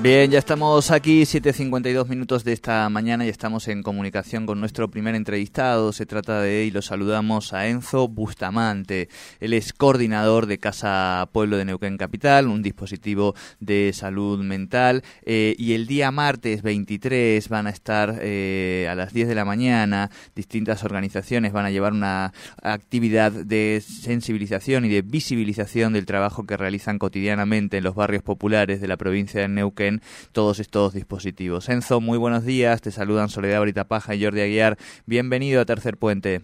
Bien, ya estamos aquí, 7.52 minutos de esta mañana y estamos en comunicación con nuestro primer entrevistado. Se trata de, y lo saludamos, a Enzo Bustamante. Él es coordinador de Casa Pueblo de Neuquén Capital, un dispositivo de salud mental. Eh, y el día martes 23 van a estar eh, a las 10 de la mañana, distintas organizaciones van a llevar una actividad de sensibilización y de visibilización del trabajo que realizan cotidianamente en los barrios populares de la provincia de Neuquén todos estos dispositivos. Enzo, muy buenos días, te saludan Soledad Paja y Jordi Aguiar. Bienvenido a Tercer Puente.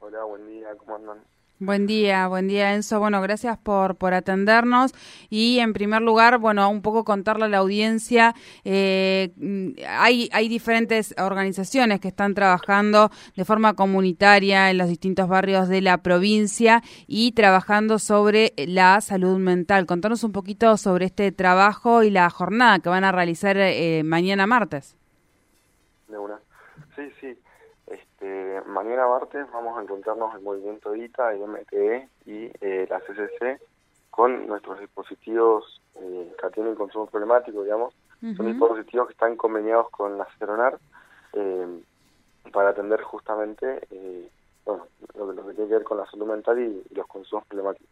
Hola, buen día, ¿cómo andan? Buen día, buen día Enzo. Bueno, gracias por, por atendernos y en primer lugar, bueno, un poco contarle a la audiencia, eh, hay, hay diferentes organizaciones que están trabajando de forma comunitaria en los distintos barrios de la provincia y trabajando sobre la salud mental. Contanos un poquito sobre este trabajo y la jornada que van a realizar eh, mañana martes. De una. Sí, sí. Este, mañana martes vamos a encontrarnos el movimiento ITA, el MTE y eh, la CCC con nuestros dispositivos eh, que tienen consumo problemático, digamos. Son dispositivos que están conveniados con la CERONAR eh, para atender justamente bueno, lo, que tiene que ver con la salud mental y, los consumos problemáticos.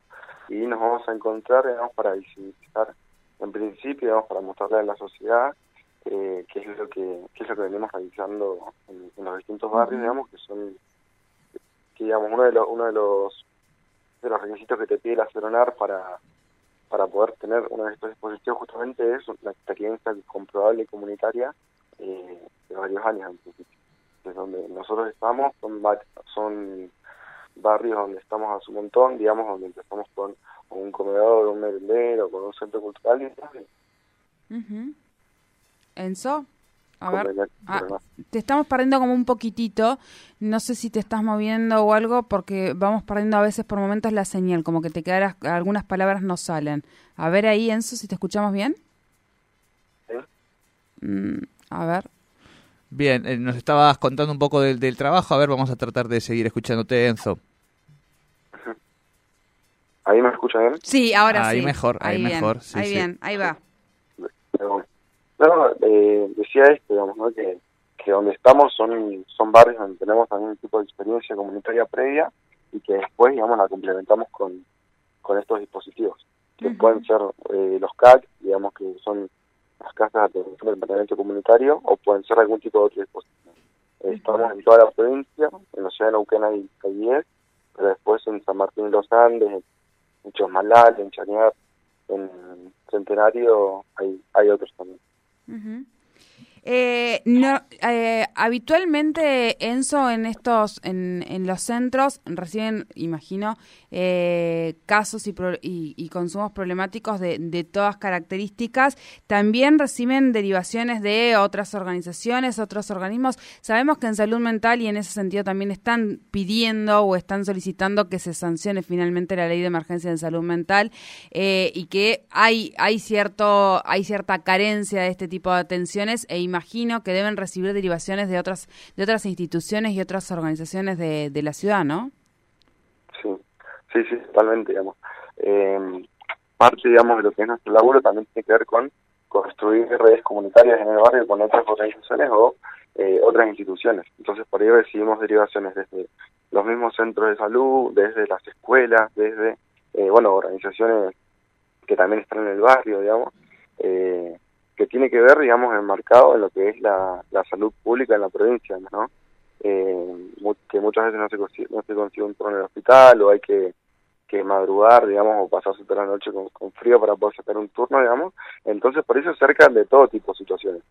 Y nos vamos a encontrar, digamos, para visibilizar en principio, digamos, para mostrarle a la sociedad eh, que es lo que, es lo que venimos realizando en, los distintos barrios, digamos, que son, que digamos, uno de los, uno de los, de los requisitos que te pide la CERONAR para, para poder tener uno de estos dispositivos justamente es la experiencia comprobable comunitaria eh, de varios años en principio. Es donde nosotros estamos, son, son barrios donde estamos a su montón, digamos, donde empezamos con, un comedor, un merendero, con un centro cultural y Enzo. A ver, ah, te estamos perdiendo como un poquitito. No sé si te estás moviendo o algo, porque vamos perdiendo a veces por momentos la señal, como que te quedaras, algunas palabras no salen. A ver ahí, Enzo, si te escuchamos bien. Mm, a ver. Bien, eh, nos estabas contando un poco del, del, trabajo. A ver, vamos a tratar de seguir escuchándote, Enzo. ¿Ahí me escucha bien? Sí, ahora sí. Ahí mejor, ahí, mejor. ahí bien, ahí va. No, eh, decía esto, digamos, ¿no? que, que donde estamos son, son barrios donde tenemos un tipo de experiencia comunitaria previa y que después, digamos, la complementamos con, con estos dispositivos, que pueden ser eh, los CAC, digamos, que son las casas de departamento comunitario, o pueden ser algún tipo de otro dispositivo. estamos en toda la provincia, en la ciudad de Neuquén hay, 10, pero después en San Martín de los Andes, en Chosmalal, en Chañar, en Centenario, hay, hay otros. Eh, no, eh, habitualmente, Enzo, en estos, en, en, los centros reciben, imagino, eh, casos y, y, consumos problemáticos de, de, todas características. También reciben derivaciones de otras organizaciones, otros organismos. Sabemos que en salud mental y en ese sentido también están pidiendo o están solicitando que se sancione finalmente la ley de emergencia en salud mental y que hay, hay, cierto, hay cierta carencia de este tipo de atenciones e imagino que deben recibir derivaciones de otras de otras instituciones y otras organizaciones de, de la ciudad, ¿no? Sí, sí, sí, totalmente, digamos. Eh, parte, digamos, de lo que es nuestro laburo también tiene que ver con construir redes comunitarias en el barrio con otras organizaciones o eh, otras instituciones. Entonces, por ello recibimos derivaciones desde los mismos centros de salud, desde las escuelas, desde, eh, bueno, organizaciones que también están en el barrio, digamos, eh, que tiene que ver, digamos, enmarcado en lo que es la, la salud pública en la provincia, ¿no? Eh, que muchas veces no se, consigue, consigue un turno en el hospital o hay que, que madrugar, digamos, o pasarse toda la noche con, frío para poder sacar un turno, digamos. Entonces, por eso cerca de todo tipo de situaciones.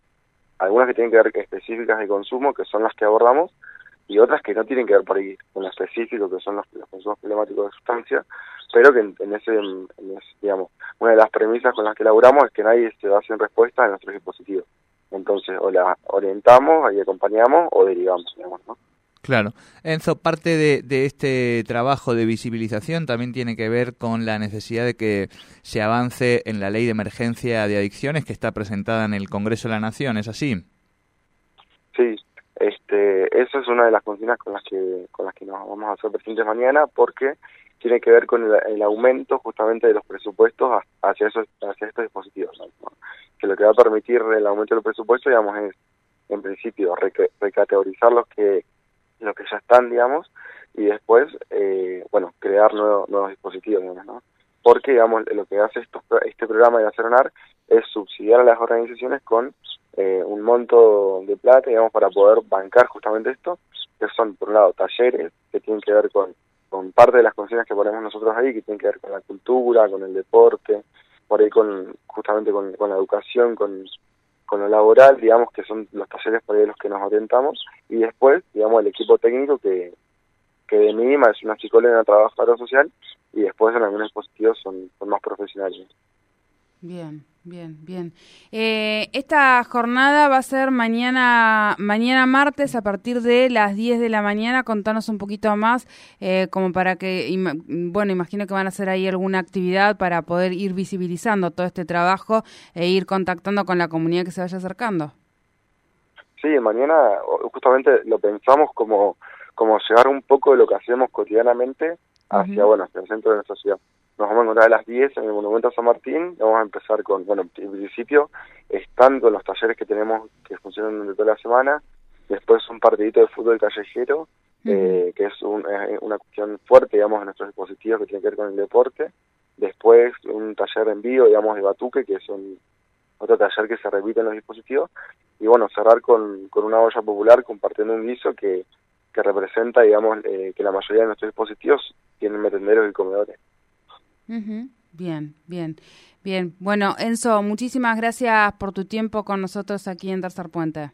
Algunas que tienen que ver específicas de consumo, que son las que abordamos, y otras que no tienen que ver por ahí con lo específico, que son los, los consumos problemáticos de sustancia, pero que en, ese, digamos, una de las premisas con las que elaboramos es que nadie se va sin respuesta en nuestros dispositivos. Entonces, o la orientamos, ahí acompañamos o derivamos, digamos, ¿no? Claro. Enzo, parte de, este trabajo de visibilización también tiene que ver con la necesidad de que se avance en la ley de emergencia de adicciones que está presentada en el Congreso de la Nación, ¿es así? Sí, este, esa es una de las consignas con las que con las que nos vamos a hacer presentes mañana porque tiene que ver con el, aumento justamente de los presupuestos hacia esos hacia estos dispositivos que lo que va a permitir el aumento del presupuesto digamos es en principio recategorizar los que los que ya están, digamos, y después, eh, bueno, crear nuevos, nuevos dispositivos, digamos, ¿no? Porque, digamos, lo que hace esto, este programa de Aceronar es subsidiar a las organizaciones con eh, un monto de plata, digamos, para poder bancar justamente esto, que son, por un lado, talleres que tienen que ver con, con parte de las consignas que ponemos nosotros ahí, que tienen que ver con la cultura, con el deporte, por ahí con justamente con, la educación, con con lo laboral, digamos que son los talleres por ahí los que nos orientamos, y después, digamos, el equipo técnico que, que de mínima es una psicóloga una trabajadora social, y después en algunos dispositivos son, son más profesionales. Bien, bien, bien. Eh, esta jornada va a ser mañana, mañana martes a partir de las 10 de la mañana. Contanos un poquito más, eh, como para que, bueno, imagino que van a hacer ahí alguna actividad para poder ir visibilizando todo este trabajo e ir contactando con la comunidad que se vaya acercando. Sí, mañana justamente lo pensamos como, como llevar un poco de lo que hacemos cotidianamente hacia, bueno, hacia el centro de nuestra ciudad nos vamos a encontrar a las 10 en el Monumento a San Martín. Vamos a empezar con, bueno, en principio, estando en los talleres que tenemos que funcionan durante toda la semana. Después un partidito de fútbol callejero, eh, que es una cuestión fuerte, digamos, en nuestros dispositivos que tiene que ver con el deporte. Después un taller en vivo, digamos, de batuque, que es un otro taller que se repite en los dispositivos. Y bueno, cerrar con, con una olla popular compartiendo un guiso que, que representa, digamos, eh, que la mayoría de nuestros dispositivos tienen metenderos y comedores. Bien, bien, bien. Bueno, Enzo, muchísimas gracias por tu tiempo con nosotros aquí en Tercer Puente.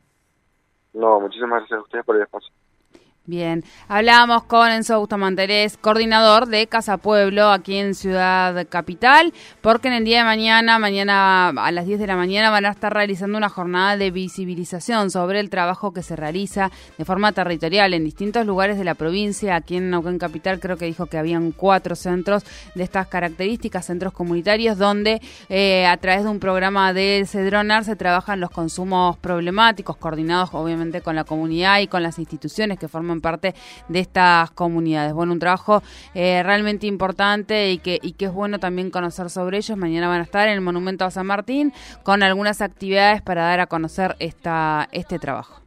No, muchísimas gracias a ustedes por el espacio. Bien, hablábamos con Enzo Bustamanterés, coordinador de Casa Pueblo aquí en Ciudad Capital, porque en el día de mañana, mañana a las 10 de la mañana, van a estar realizando una jornada de visibilización sobre el trabajo que se realiza de forma territorial en distintos lugares de la provincia. Aquí en Neuquén Capital creo que dijo que habían cuatro centros de estas características, centros comunitarios, donde eh, a través de un programa de Cedronar se trabajan los consumos problemáticos, coordinados obviamente con la comunidad y con las instituciones que forman parte de estas comunidades. Bueno, un trabajo eh, realmente importante y que, y que es bueno también conocer sobre ellos. Mañana van a estar en el Monumento a San Martín con algunas actividades para dar a conocer esta, este trabajo.